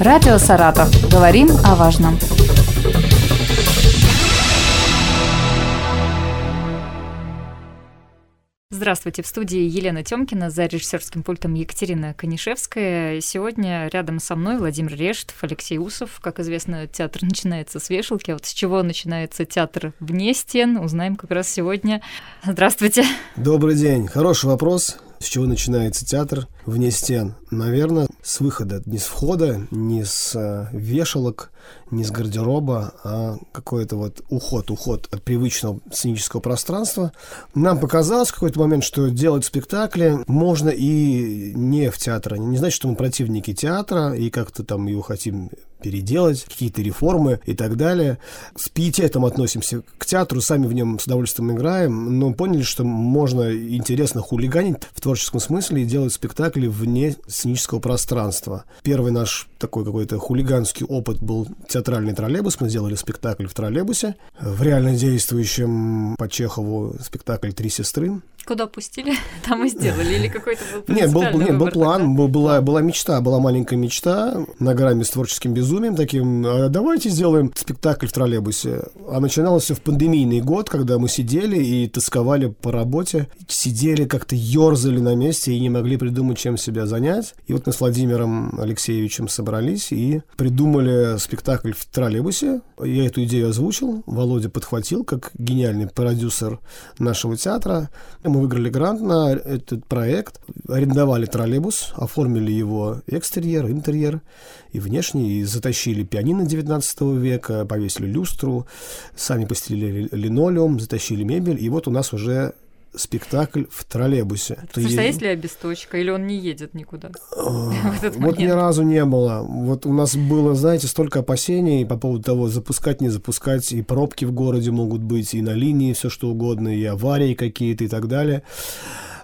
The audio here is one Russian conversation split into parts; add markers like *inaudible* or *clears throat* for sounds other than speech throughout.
Радио «Саратов». Говорим о важном. Здравствуйте, в студии Елена Тёмкина, за режиссерским пультом Екатерина Конишевская. Сегодня рядом со мной Владимир Рештов, Алексей Усов. Как известно, театр *laughs* начинается с вешалки. А вот с чего начинается театр вне стен, узнаем как раз сегодня. Здравствуйте. Добрый день. Хороший вопрос. С чего начинается театр вне стен? Наверное, с выхода, не с входа, не с э, вешалок, не с гардероба, а какой-то вот уход, уход от привычного сценического пространства. Нам показалось в какой-то момент, что делать спектакли можно и не в театре. Не значит, что мы противники театра и как-то там его хотим переделать, какие-то реформы и так далее. С пиететом относимся к театру, сами в нем с удовольствием играем, но поняли, что можно интересно хулиганить в творческом смысле и делать спектакли вне сценического пространства. Первый наш такой какой-то хулиганский опыт был театральный троллейбус. Мы сделали спектакль в троллейбусе. В реально действующем по Чехову спектакль «Три сестры». Куда пустили, *laughs* там и сделали? Или какой-то был Нет, был, нет, был план, был, была, была мечта, была маленькая мечта на грамме с творческим безумием таким. А давайте сделаем спектакль в троллейбусе. А начиналось все в пандемийный год, когда мы сидели и тосковали по работе. Сидели как-то ерзали на месте и не могли придумать, чем себя занять. И вот мы с Владимиром Алексеевичем собрались и придумали спектакль в троллейбусе. Я эту идею озвучил, Володя подхватил как гениальный продюсер нашего театра. Мы мы выиграли грант на этот проект, арендовали троллейбус, оформили его экстерьер, интерьер и внешний, и затащили пианино 19 века, повесили люстру, сами постелили линолеум, затащили мебель, и вот у нас уже спектакль в троллейбусе. Слушай, а есть ли обесточка, или он не едет никуда? *laughs* Вот ни разу не было. Вот у нас было, знаете, столько опасений по поводу того, запускать, не запускать, и пробки в городе могут быть, и на линии все что угодно, и аварии какие-то и так далее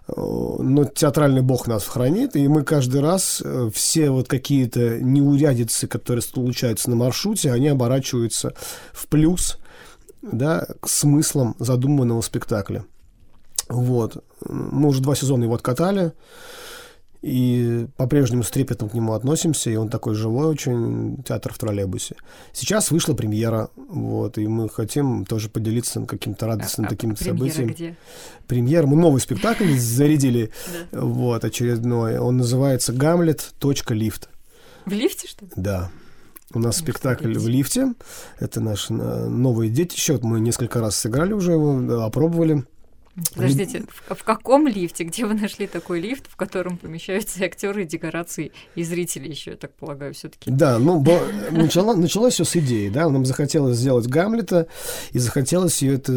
но театральный бог нас хранит, и мы каждый раз э, все вот какие-то неурядицы, которые случаются на маршруте, они оборачиваются в плюс, да, к смыслам задуманного спектакля. Вот. Мы уже два сезона его откатали. И по-прежнему с трепетом к нему относимся, и он такой живой очень, театр в троллейбусе. Сейчас вышла премьера, вот, и мы хотим тоже поделиться каким-то радостным а, таким а событием. где? Премьера, мы новый спектакль *laughs* зарядили, вот, очередной. Он называется «Гамлет. Точка лифт». В лифте, что ли? Да. У нас спектакль в лифте. Это наше э, новое детище. Вот мы несколько раз сыграли уже его, опробовали. Подождите, в, в каком лифте? Где вы нашли такой лифт, в котором помещаются актеры и декорации, и зрители еще, я так полагаю, все-таки? Да, ну, бо, начало, началось все с идеи, да, нам захотелось сделать Гамлета, и захотелось ее это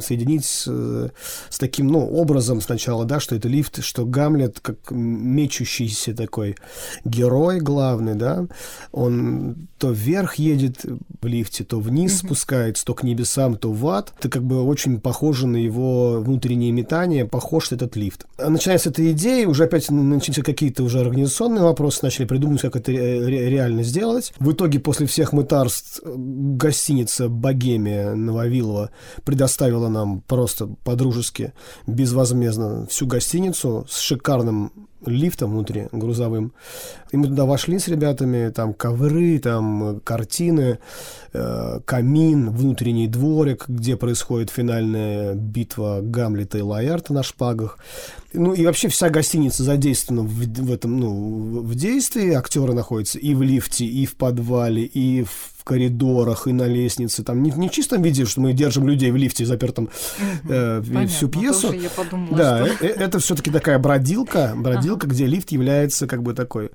соединить с, с таким, ну, образом сначала, да, что это лифт, что Гамлет как мечущийся такой герой главный, да, он то вверх едет в лифте, то вниз mm-hmm. спускается, то к небесам, то в ад. Это как бы очень похоже на его внутреннее метание, похож этот лифт. Начиная с этой идеи, уже опять начались какие-то уже организационные вопросы, начали придумывать, как это реально сделать. В итоге, после всех мытарств, гостиница «Богемия» Нововилова предоставила нам просто по-дружески, безвозмездно всю гостиницу с шикарным лифтом внутри, грузовым. И мы туда вошли с ребятами, там ковры, там картины, э, камин, внутренний дворик, где происходит финальная битва Гамлета и Лаэрта на шпагах. Ну и вообще вся гостиница задействована в, в этом, ну, в действии. Актеры находятся и в лифте, и в подвале, и в коридорах, и на лестнице. Там не, не в чистом виде, что мы держим людей в лифте запертом э, Понятно, всю пьесу. Я подумала, да, что... э, это все-таки такая бродилка, бродилка, ага. где лифт является как бы такой,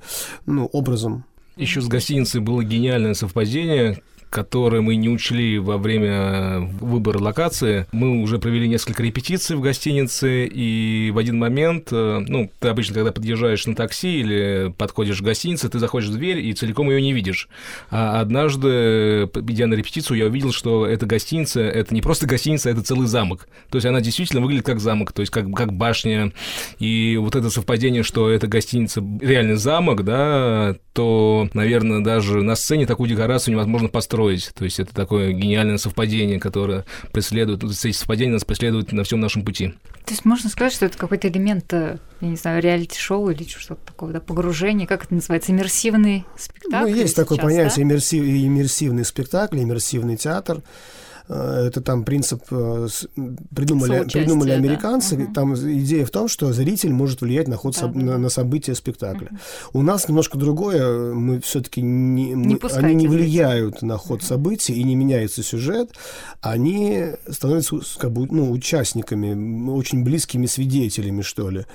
ну, образом. Еще с гостиницей было гениальное совпадение, которые мы не учли во время выбора локации. Мы уже провели несколько репетиций в гостинице, и в один момент, э, ну, ты обычно, когда подъезжаешь на такси или подходишь к гостинице, ты заходишь в дверь и целиком ее не видишь. А однажды, идя на репетицию, я увидел, что эта гостиница — это не просто гостиница, это целый замок. То есть она действительно выглядит как замок, то есть как, как башня. И вот это совпадение, что эта гостиница реальный замок, да, то, наверное, даже на сцене такую декорацию невозможно построить. То есть это такое гениальное совпадение, которое преследует, эти совпадения нас преследуют на всем нашем пути. То есть можно сказать, что это какой-то элемент, э, я не знаю, реалити-шоу или что-то такое, да, погружение, как это называется, иммерсивный спектакль? Ну, есть такое сейчас, понятие да? иммерсив, иммерсивный спектакль, иммерсивный театр. Э, Это там принцип э, придумали, придумали да. американцы. Мгм. Там идея в том, что зритель может влиять на ход Да, соб- да, на, да. на события спектакля. У нас немножко другое. Мы все-таки не, мы- пускайте они не влияют на ход событий и не меняется сюжет. Они становятся как бы, ну, участниками, очень близкими свидетелями, что ли,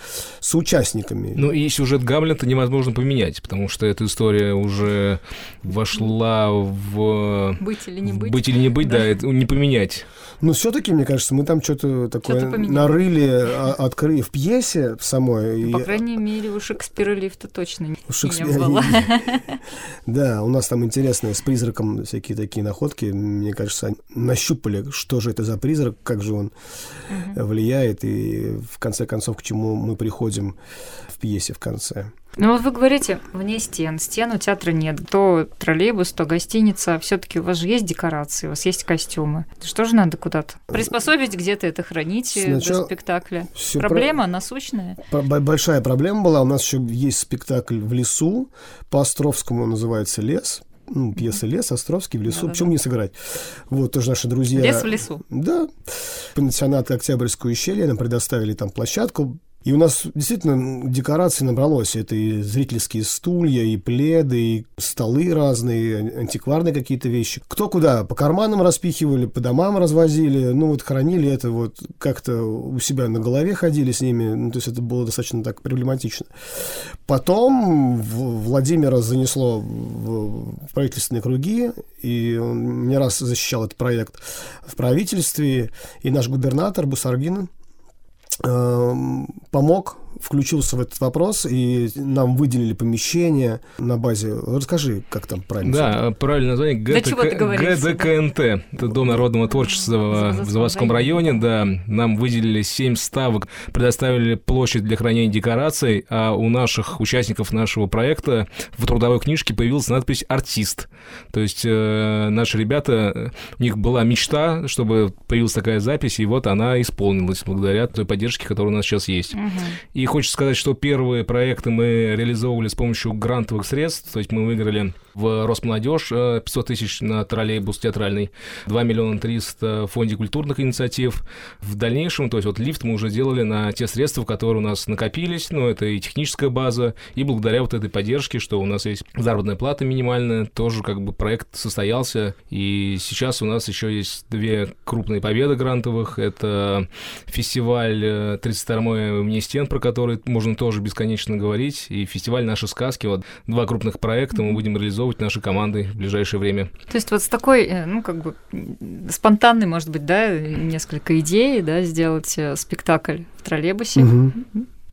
соучастниками. Ну и сюжет Гамлета невозможно поменять, потому что эта история уже вошла в Быть или не быть? быть или не быть, да, Да. это не поменять. Но все-таки, мне кажется, мы там что-то такое поменяли. нарыли, а- открыли в пьесе самой. Ну, и- По крайней мере, у Шекспира лифта точно не, У Шекспира- не было. *laughs* Да, у нас там интересные с призраком всякие такие находки. Мне кажется, они нащупали, что же это за призрак, как же он влияет, и в конце концов, к чему мы приходим в пьесе в конце. Ну вот вы говорите, вне стен, стен у театра нет. То троллейбус, то гостиница. все таки у вас же есть декорации, у вас есть костюмы. Что же надо куда-то? Приспособить где-то это хранить э, Сначала до спектакля. Проблема насущная. Про- б- Большая проблема была. У нас еще есть спектакль в лесу. По Островскому он называется «Лес». Ну, пьеса «Лес», Островский в лесу. Да-да-да. Почему не сыграть? Вот, тоже наши друзья. Лес в лесу. Да. Пансионат Октябрьскую ущелье нам предоставили там площадку. И у нас действительно декораций набралось. Это и зрительские стулья, и пледы, и столы разные, антикварные какие-то вещи. Кто куда? По карманам распихивали, по домам развозили. Ну, вот хранили это вот как-то у себя на голове ходили с ними. Ну, то есть это было достаточно так проблематично. Потом Владимира занесло в правительственные круги, и он не раз защищал этот проект в правительстве, и наш губернатор Бусаргин помог, включился в этот вопрос, и нам выделили помещение на базе... Расскажи, как там правильно? Да, правильное название ГДКНТ. Это Дом народного творчества В в Заводском районе. да. Нам выделили 7 ставок, предоставили площадь для хранения декораций, а у наших участников нашего проекта в трудовой книжке появилась надпись «Артист». То есть э, наши ребята, у них была мечта, чтобы появилась такая запись, и вот она исполнилась благодаря той поддержке, которая у нас сейчас есть. Мгм. И хочется сказать, что первые проекты мы реализовывали с помощью грантовых средств. То есть мы выиграли в Росмолодежь э, 500 тысяч на троллейбус театральный, 2 миллиона 300 в фонде культурных инициатив. В дальнейшем, то есть вот лифт мы уже делали на те средства, которые у нас накопились, ну, это и техническая база, и благодаря вот этой поддержке, что у нас есть заработная плата минимальная, тоже как бы проект состоялся, и сейчас у нас еще есть две крупные победы грантовых, это фестиваль э, 32-й «Вне стен», про который можно тоже бесконечно говорить, и фестиваль «Наши сказки», вот два крупных проекта мы будем реализовывать нашей командой в ближайшее время. То есть вот с такой, э, ну, как бы спонтанной, может быть, да, несколько идей, да, сделать э, спектакль в троллейбусе. Мгм.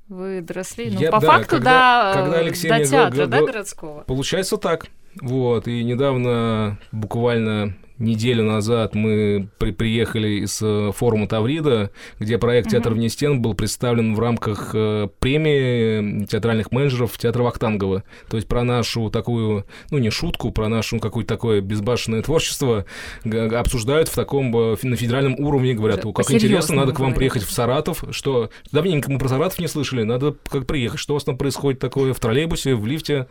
Вы доросли, ну, Я- по да, факту, когда- да, когда э, Алексей до театра, говорил- да, городского. Получается так. Вот, и недавно, буквально неделю назад, мы при- приехали из э, форума Таврида, где проект «Театр вне стен» был представлен в рамках э, премии театральных менеджеров театра Вахтангова. То есть про нашу такую, ну не шутку, про нашу какое-то такое безбашенное творчество обсуждают в таком, э, на федеральном уровне, говорят, Уже «О, как интересно, надо к вам говорят. приехать в Саратов, что давненько мы про Саратов не слышали, надо как приехать, что у вас там происходит такое в троллейбусе, в лифте,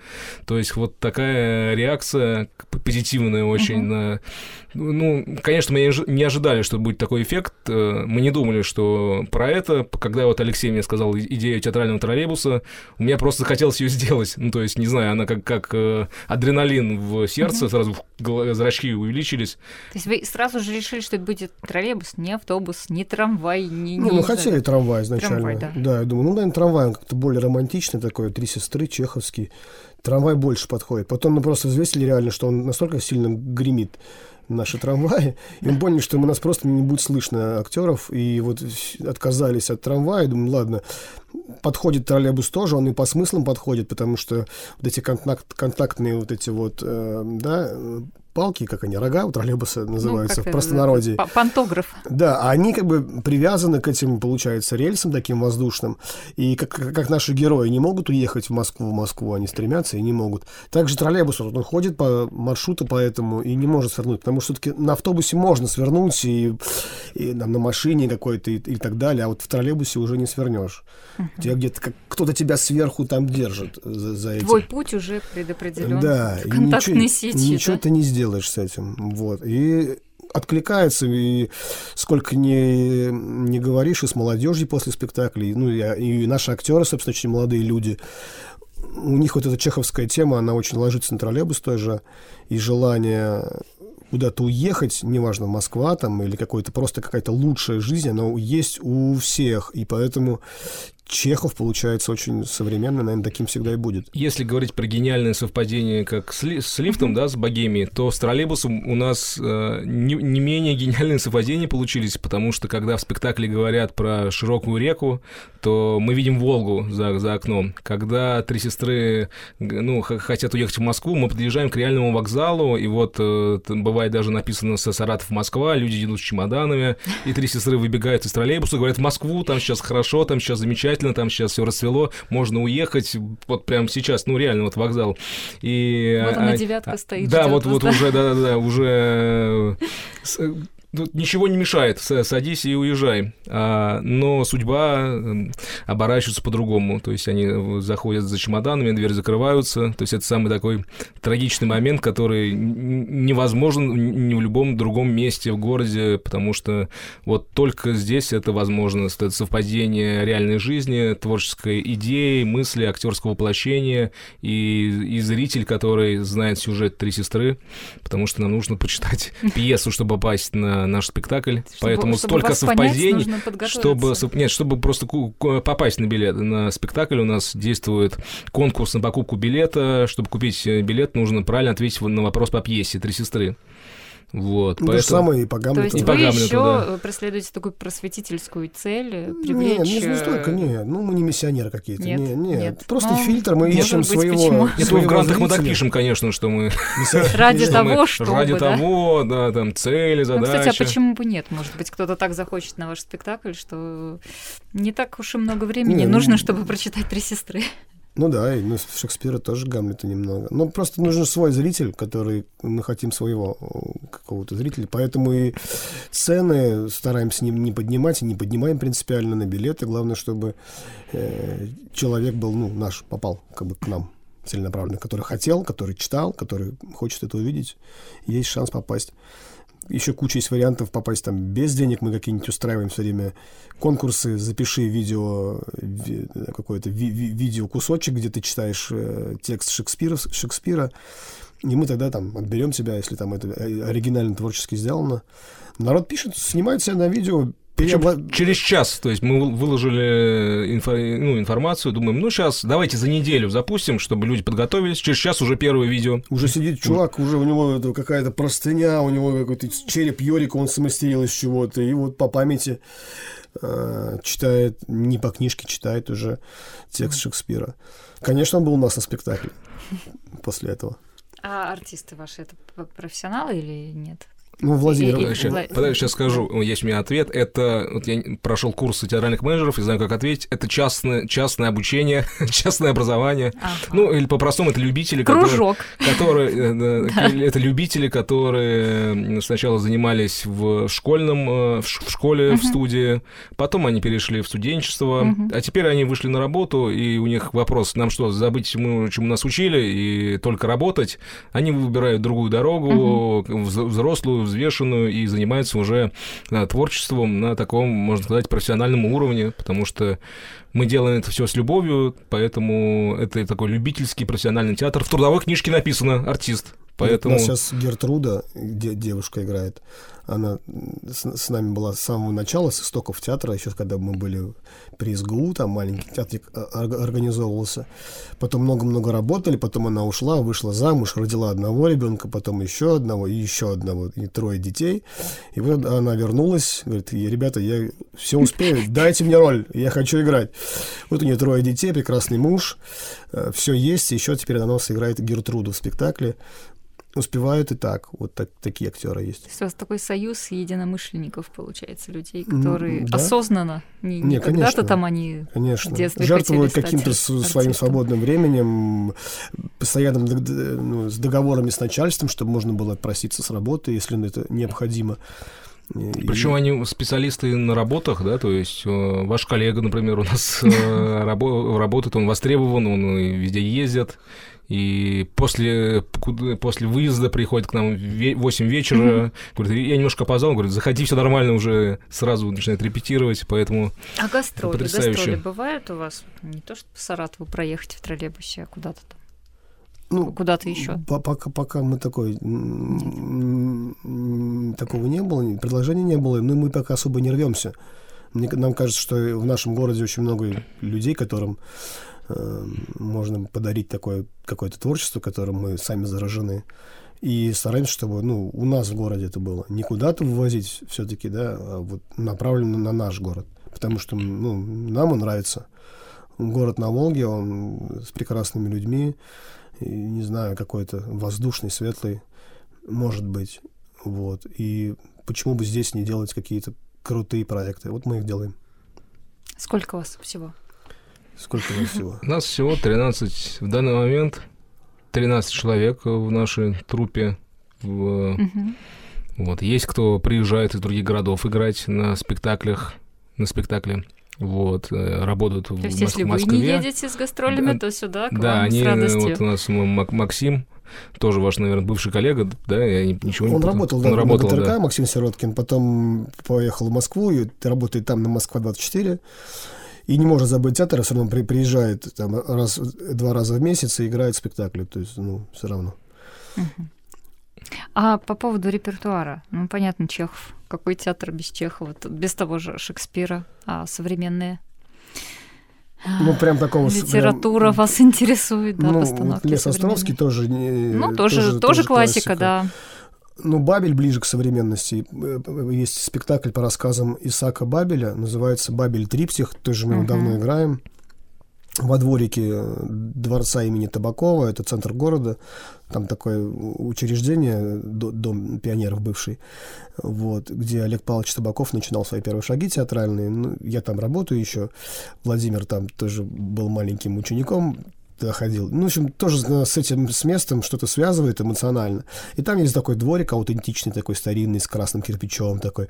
то есть вот такая реакция позитивная очень Мгм. на... Ну, конечно, мы не ожи- не ожидали, что будет такой эффект. Э, Мы не думали, что про это. Когда вот Алексей мне сказал идею театрального троллейбуса, у меня просто захотелось ее сделать. Ну, то есть, не знаю, она как, как э, адреналин в сердце, сразу в гла- зрачки увеличились. То есть вы сразу же решили, что это будет троллейбус, не автобус, не трамвай, не... Ну, не мы хотели трамвай изначально. Трамвай, да. я думаю, ну, наверное, трамвай, он как-то более романтичный такой, три сестры, чеховский. Трамвай больше подходит. Потом мы просто взвесили реально, что он настолько сильно гремит наши трамваи, и мы поняли, что у нас просто не будет слышно актеров, и вот отказались от трамвая, думаю, ладно, подходит троллейбус тоже, он и по смыслам подходит, потому что вот эти контакт, контактные вот эти вот, э, да, палки, как они, рога у троллейбуса называются ну, в простонародье. Пантограф. Да, они как бы привязаны к этим, получается, рельсам таким воздушным. И как, как наши герои не могут уехать в Москву, в Москву, они стремятся и не могут. Также троллейбус, он ходит по маршруту поэтому и не может свернуть, потому что все-таки на автобусе можно свернуть и, и там, на машине какой-то и, и так далее, а вот в троллейбусе уже не свернешь. Uh-huh. Тебя где-то как, кто-то тебя сверху там держит за, за этим. Твой путь уже предопределен. Да, контактной ничего, сети. Ничего да? ты не сделаешь с этим. Вот. И откликается, и сколько не, не говоришь и с молодежью после спектаклей, ну и, и наши актеры, собственно, очень молодые люди, у них вот эта чеховская тема, она очень ложится на троллейбус тоже, и желание куда-то уехать, неважно, Москва там или какой-то просто какая-то лучшая жизнь, она есть у всех, и поэтому Чехов, получается, очень современный, наверное, таким всегда и будет. Если говорить про гениальное совпадение, как с, ли, с лифтом, да, с богемией, то с троллейбусом у нас э, не, не менее гениальные совпадения получились, потому что когда в спектакле говорят про широкую реку, то мы видим Волгу за, за окном. Когда три сестры ну, хотят уехать в Москву, мы подъезжаем к реальному вокзалу, и вот э, бывает даже написано Саратов Москва, люди идут с чемоданами, и три сестры выбегают из троллейбуса, говорят в Москву, там сейчас хорошо, там сейчас замечательно, замечательно, там сейчас все расцвело, можно уехать вот прямо сейчас, ну реально вот вокзал. И, вот она а, девятка а, стоит. Да, вот, вот уже, да, да, да, уже тут ничего не мешает, садись и уезжай. А, но судьба оборачивается по-другому. То есть они заходят за чемоданами, дверь закрываются. То есть это самый такой трагичный момент, который невозможен ни в любом другом месте в городе, потому что вот только здесь это возможно. Это совпадение реальной жизни, творческой идеи, мысли, актерского воплощения и, и зритель, который знает сюжет «Три сестры», потому что нам нужно почитать *laughs* пьесу, чтобы попасть на наш спектакль, чтобы, поэтому чтобы столько совпадений, чтобы нет, чтобы просто попасть на билет на спектакль. У нас действует конкурс на покупку билета, чтобы купить э, билет нужно правильно ответить на вопрос по пьесе "Три сестры". Вот, ну, поэтому... То же самое и по Гамлету. То есть и вы Гамлету, еще да. преследуете такую просветительскую цель, привлечь... Нет, не, не столько, нет. Ну, мы не миссионеры какие-то. Нет, нет. нет. нет. Просто ну, фильтр, мы ищем быть, своего... Почему? Нет, своего в грантах мы так пишем, конечно, что мы... *laughs* Ради того, чтобы... Ради того, да, там, цели, задачи. Ну, кстати, а почему бы нет? Может быть, кто-то так захочет на ваш спектакль, что не так уж и много времени нужно, чтобы прочитать «Три сестры». Ну да, и ну, Шекспира тоже Гамлета немного. Но просто нужен свой зритель, который мы хотим своего э, какого-то зрителя. Поэтому и цены стараемся не, не поднимать и не поднимаем принципиально на билеты. Главное, чтобы э, человек был, ну, наш, попал как бы к нам целенаправленно, который хотел, который читал, который хочет это увидеть. Есть шанс попасть еще куча есть вариантов попасть там без денег. Мы какие-нибудь устраиваем все время конкурсы. Запиши видео, ви, какой-то ви, ви, видео кусочек, где ты читаешь э, текст Шекспира, Шекспира. И мы тогда там отберем тебя, если там это э, оригинально творчески сделано. Народ пишет, снимает себя на видео, причем Перебла... через час, то есть мы выложили инфо... ну, информацию, думаем, ну сейчас давайте за неделю запустим, чтобы люди подготовились. Через час уже первое видео. Уже сидит чувак, уже у него какая-то простыня, у него какой-то череп Йорика, он самостерил из чего-то, и вот по памяти э, читает, не по книжке читает уже текст Шекспира. Конечно, он был у нас на спектакле *laughs* после этого. А артисты ваши это профессионалы или нет? Ну, Владимир. И, сейчас, подожди, сейчас скажу, есть у меня ответ. Это, вот я прошел курсы театральных менеджеров и знаю, как ответить. Это частное, частное обучение, *laughs* частное образование. Ага. Ну, или по-простому, это любители, Кружок. которые... которые да. *laughs* Это любители, которые сначала занимались в школьном, э, в школе, в студии, потом они перешли в студенчество, а теперь они вышли на работу, и у них вопрос, нам что, забыть, чему, чему нас учили, и только работать? Они выбирают другую дорогу, взрослую, взвешенную и занимается уже да, творчеством на таком, можно сказать, профессиональном уровне, потому что мы делаем это все с любовью, поэтому это такой любительский профессиональный театр. В трудовой книжке написано «артист». Поэтому... У нас сейчас Гертруда, где девушка играет, она с, с нами была с самого начала, с истоков театра, еще когда мы были при СГУ, там маленький театрик а, организовывался. Потом много-много работали, потом она ушла, вышла замуж, родила одного ребенка, потом еще одного, и еще одного, и трое детей. И вот она вернулась, говорит, ребята, я все успею, дайте мне роль, я хочу играть. Вот у нее трое детей, прекрасный муж, э, все есть, еще теперь она нас играет Гертруду в спектакле. Успевают и так. Вот так, такие актеры есть. То есть у вас такой союз единомышленников, получается, людей, которые да. осознанно, не, Не, не когда-то там они Конечно. в детстве Жертвуют каким-то своим свободным временем, д- ну, с договорами с начальством, чтобы можно было отпроситься с работы, если это необходимо. И- Причем они специалисты на работах, да, то есть э, ваш коллега, например, у нас *laughs* э, рабо- работает, он востребован, он везде ездит, и после, после выезда приходит к нам в ве- 8 вечера, говорит, я немножко опоздал, говорит, заходи, все нормально, уже сразу начинает репетировать, поэтому А гастроли, Потрясающе. гастроли бывают у вас? Не то, что по Саратову проехать в троллейбусе, а куда-то там, ну, куда-то еще. По- Пока, пока мы такой м, такого не было, предложения не было, но мы пока особо не рвемся. Мне, нам кажется, что в нашем городе очень много людей, которым можно подарить такое какое-то творчество, которым мы сами заражены. И стараемся, чтобы ну, у нас в городе это было. Не куда-то вывозить все-таки, да, а вот направлено на наш город. Потому что ну, нам он нравится. Город на Волге, он с прекрасными людьми, и, не знаю, какой-то воздушный, светлый, может быть. Вот. И почему бы здесь не делать какие-то крутые проекты? Вот мы их делаем. Сколько у вас всего? Сколько у нас всего? у *laughs* нас всего 13 в данный момент, 13 человек в нашей труппе. В- Мгм. Вот. Есть кто приезжает из других городов играть на спектаклях, на спектакле. Вот. э, Работают в То есть, Мос- если вы Москве. не едете с гастролями, Да, то сюда к Да, вам они, с э, радостью. вот у нас Максим, тоже ваш, наверное, бывший коллега, да, я ничего не Он работал, Он да, работал, на ГТРК, да. Максим Сироткин, потом поехал в Москву, и работает там на Москва-24, и не может забыть театр, все равно при- приезжает там раз, два раза в месяц и играет спектакли, то есть, ну, все равно. А по поводу репертуара, ну, понятно, Чехов. Какой театр без Чехова? Тут без того же Шекспира, а современные? Ну, прям такого... Литература прям, вас интересует, да, ну, постановки Лес Островский тоже... не- Ну, тоже, тоже, классика, да. Ну, Бабель ближе к современности. Э, Есть спектакль по рассказам Исаака Бабеля, называется «Бабель Триптих», тоже мы его Мгм. давно играем. Во дворике э, дворца имени Табакова, это центр города, там такое учреждение, до- дом пионеров бывший, вот, где Олег Павлович Табаков начинал свои первые шаги театральные. Ну, я там работаю еще, Владимир там тоже был маленьким учеником, ходил. Ну, в общем, тоже с этим, с местом что-то связывает эмоционально. И там есть такой дворик аутентичный, такой старинный, с красным кирпичом такой.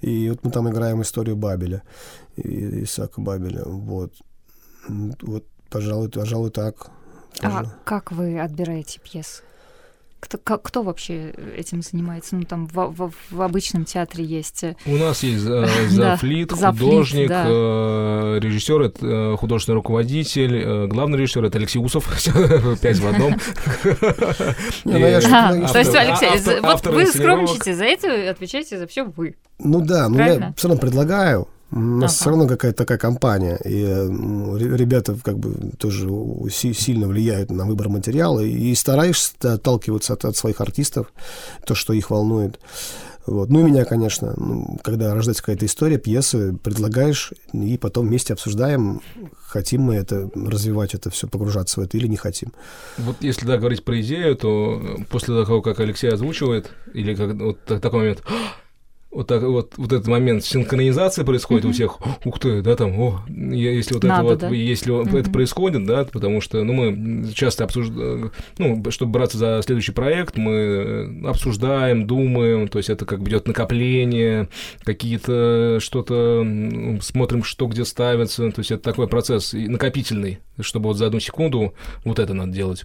И вот мы там играем историю Бабеля, и- Исаака Бабеля, вот. Вот, пожалуй, пожалуй, так. А Тоже. как вы отбираете пьесы? Кто, как- кто вообще этим занимается? Ну, там в, в- в обычном театре есть... э, У нас есть э, *laughs* Да, зафлит, художник, да. э, режиссер, это э, художественный руководитель, э, главный режиссер это Алексей Усов, *laughs* пять в одном. *laughs* Ну я А, ну, то есть, Алексей, вот вы скромничаете за это, отвечаете за все вы. Ну да, но я Правильно? все равно предлагаю. У нас Ага. все равно какая-то такая компания. И ребята как бы тоже сильно влияют на выбор материала. И стараешься отталкиваться от, от своих артистов, то, что их волнует. Вот. Ну и меня, конечно, ну, когда рождается какая-то история, пьесы, предлагаешь, и потом вместе обсуждаем, хотим мы это развивать, это все, погружаться в это или не хотим. Вот если да, говорить про идею, то э, после того, как Алексей озвучивает, или как вот так- такой момент, вот, так, вот, вот этот момент синхронизации происходит у всех, ух ты, да, там, о, если вот Надо, это вот, да? если вот это происходит, да, потому что, ну, мы часто обсуждаем, ну, чтобы браться за следующий проект, мы обсуждаем, думаем, то есть это как бы идет накопление, какие-то что-то, смотрим, что где ставится, то есть это такой процесс накопительный, чтобы вот за одну секунду вот это надо делать.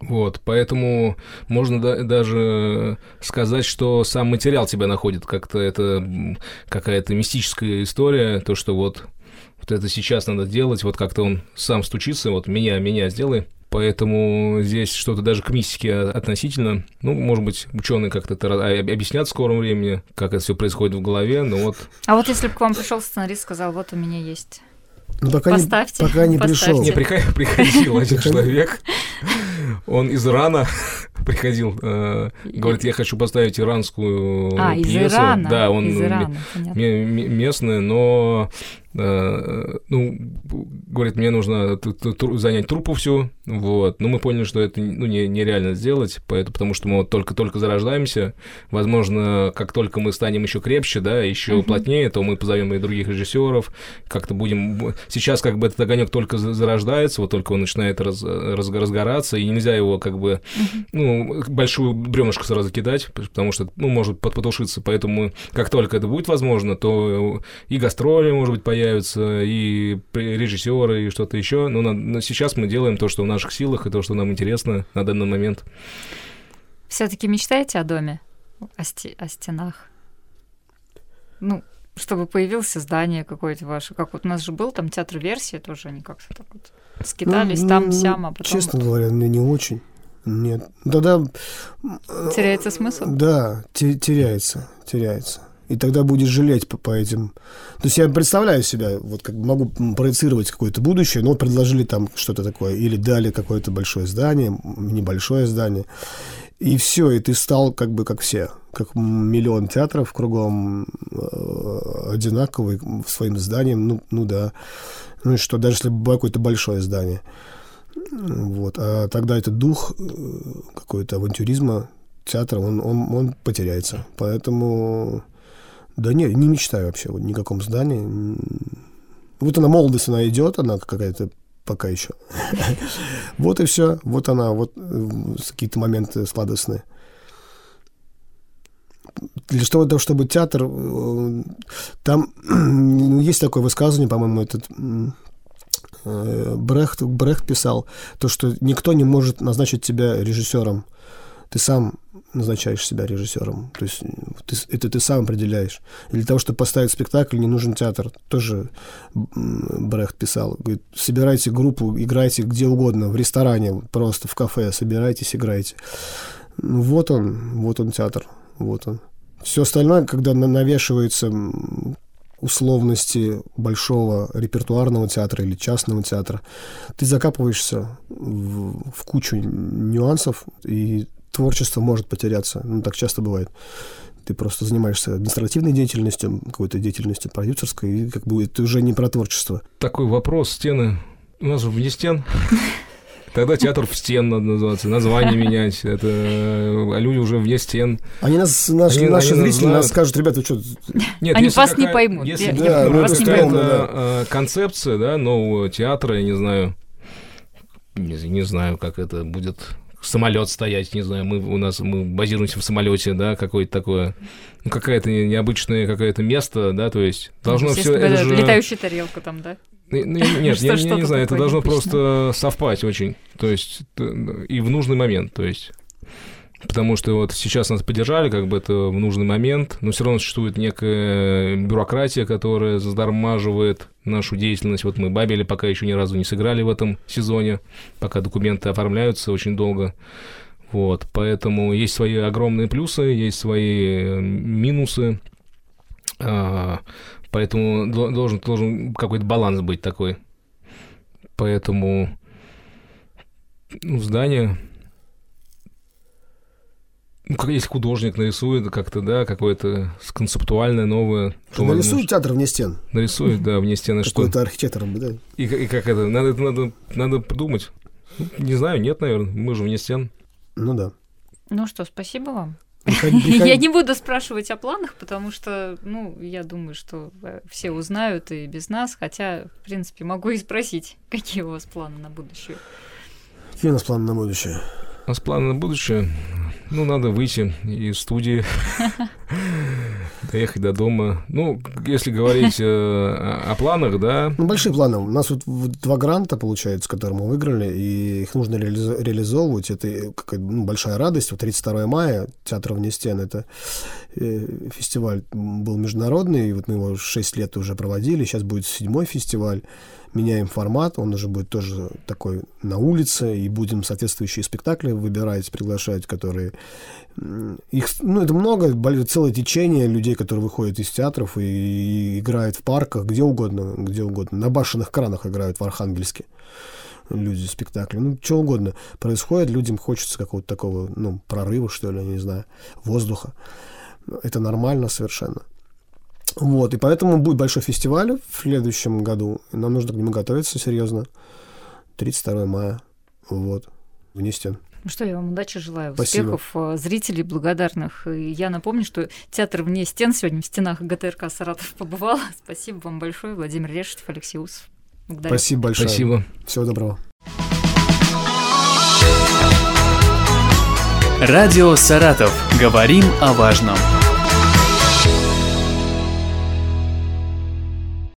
Вот, поэтому можно да- даже сказать, что сам материал тебя находит, как-то это какая-то мистическая история, то, что вот, вот это сейчас надо делать, вот как-то он сам стучится, вот меня, меня сделай. Поэтому здесь что-то даже к мистике относительно. Ну, может быть, ученые как-то это объяснят в скором времени, как это все происходит в голове, но вот А вот если бы к вам пришел сценарист, сказал, вот у меня есть. Но пока Поставьте, не, пока не поставьте. пришел. Приход- приходил один человек, он из Ирана *laughs* приходил, э, говорит, я хочу поставить иранскую А, из пьесу. Ирана. Да, он из Ирана, местный, но Э, ну, говорит, мне нужно занять трупу всю, вот, но мы поняли, что это ну, не, нереально сделать, поэтому, потому что мы вот только-только зарождаемся, возможно, как только мы станем еще крепче, да, еще uh-huh. плотнее, то мы позовем и других режиссеров, как-то будем... Сейчас как бы этот огонек только зарождается, вот только он начинает раз, раз, разгораться, и нельзя его как бы, ну, большую бревнышко сразу кидать, потому что, ну, может потушиться, поэтому как только это будет возможно, то и гастроли, может быть, появятся, и режиссеры, и что-то еще. Но, на, но сейчас мы делаем то, что в наших силах, и то, что нам интересно на данный момент. Все-таки мечтаете о доме, о, сте- о стенах? Ну, чтобы появился здание какое-то ваше. Как вот у нас же был там театр версии, тоже они как-то так вот скитались ну, там, сям, а потом... Честно говоря, мне не очень. Нет. Тогда... Теряется смысл? Да, теряется, теряется и тогда будешь жалеть по, по этим. То есть я представляю себя, вот как могу проецировать какое-то будущее, но предложили там что-то такое, или дали какое-то большое здание, небольшое здание, и все, и ты стал как бы как все, как миллион театров кругом э, одинаковый своим зданием, ну, ну да. Ну и что, даже если бы какое-то большое здание. Вот. А тогда этот дух э, какой-то авантюризма театра, он, он, он потеряется. Поэтому да не, не мечтаю вообще вот, ни о каком здании. Вот она молодость, она идет, она какая-то пока еще. *laughs* Вот и все. Вот она, вот э, какие-то моменты сладостные. Для того, чтобы театр... Э, там *clears throat* ну, есть такое высказывание, по-моему, этот э, Брехт, Брехт писал, то, что никто не может назначить тебя режиссером. Ты сам назначаешь себя режиссером. То есть ты, это ты сам определяешь. И для того, чтобы поставить спектакль, не нужен театр. Тоже Брехт писал. Говорит, собирайте группу, играйте где угодно, в ресторане, просто в кафе, собирайтесь, играйте. Ну, вот он, вот он театр, вот он. Все остальное, когда навешивается условности большого репертуарного театра или частного театра, ты закапываешься в, в кучу нюансов, и творчество может потеряться. Ну, так часто бывает. Ты просто занимаешься административной деятельностью, какой-то деятельностью продюсерской, и как бы это уже не про творчество. Такой вопрос. Стены. У нас же вне стен. *laughs* Тогда театр в стен надо называться, название менять. Это а люди уже вне стен. Они нас, наш, они, наши они зрители нас скажут, ребята, что... Нет, они вас какая, не поймут. Если да, ну, вас не поймут. Да. концепция, да, нового театра, я не знаю, не, не знаю, как это будет самолет стоять, не знаю, мы у нас мы базируемся в самолете, да, какое-то такое, ну какая-то необычное какое-то место, да, то есть должно все. Это же... Летающая тарелка там, да? Нет, я, я не знаю, это должно просто совпасть очень, то есть и в нужный момент, то есть Потому что вот сейчас нас поддержали, как бы это в нужный момент, но все равно существует некая бюрократия, которая задормаживает нашу деятельность. Вот мы Бабели пока еще ни разу не сыграли в этом сезоне, пока документы оформляются очень долго. Вот, поэтому есть свои огромные плюсы, есть свои э, минусы. А, поэтому должен, должен какой-то баланс быть такой. Поэтому ну, здание ну, как если художник нарисует как-то, да, какое-то концептуальное новое. То нарисует может... театр вне стен. Нарисует, да, вне стены что. Какой-то архитектор, да. И, и как это? Надо, это надо, надо придумать. Ну, не знаю, нет, наверное. Мы же вне стен. Ну да. Ну что, спасибо вам. *laughs* Я не буду спрашивать о планах, потому что, ну, я думаю, что э, все узнают и без нас, хотя, в принципе, могу и спросить, *laughs* какие у вас планы на будущее. Какие у нас планы на будущее? У нас планы на будущее. Ну, надо выйти из студии, *laughs* доехать до дома. Ну, если говорить э, о планах, да. Ну, большие планы. У нас вот, два гранта, получается, которые мы выиграли, и их нужно реализовывать. Это какая ну, большая радость. Вот 32 мая, Театр вне стен, это фестиваль был международный, и вот мы его 6 лет уже проводили. Сейчас будет седьмой фестиваль меняем формат, он уже будет тоже такой на улице, и будем соответствующие спектакли выбирать, приглашать, которые... Их, ну, это много, целое течение людей, которые выходят из театров и, и играют в парках, где угодно, где угодно. На башенных кранах играют в Архангельске люди спектакли. Ну, что угодно происходит, людям хочется какого-то такого, ну, прорыва, что ли, я не знаю, воздуха. Это нормально совершенно. Вот, и поэтому будет большой фестиваль в следующем году. Нам нужно к нему готовиться серьезно. 32 мая. Вот. Вне стен. Ну что, я вам удачи желаю, Спасибо. успехов, э, зрителей благодарных. И я напомню, что театр вне стен сегодня в стенах ГТРК Саратов побывал. *laughs* Спасибо вам большое, Владимир Решетов, Алексей Усов. Благодарю. Спасибо большое. Спасибо. Всего доброго. Радио «Саратов». Говорим о важном.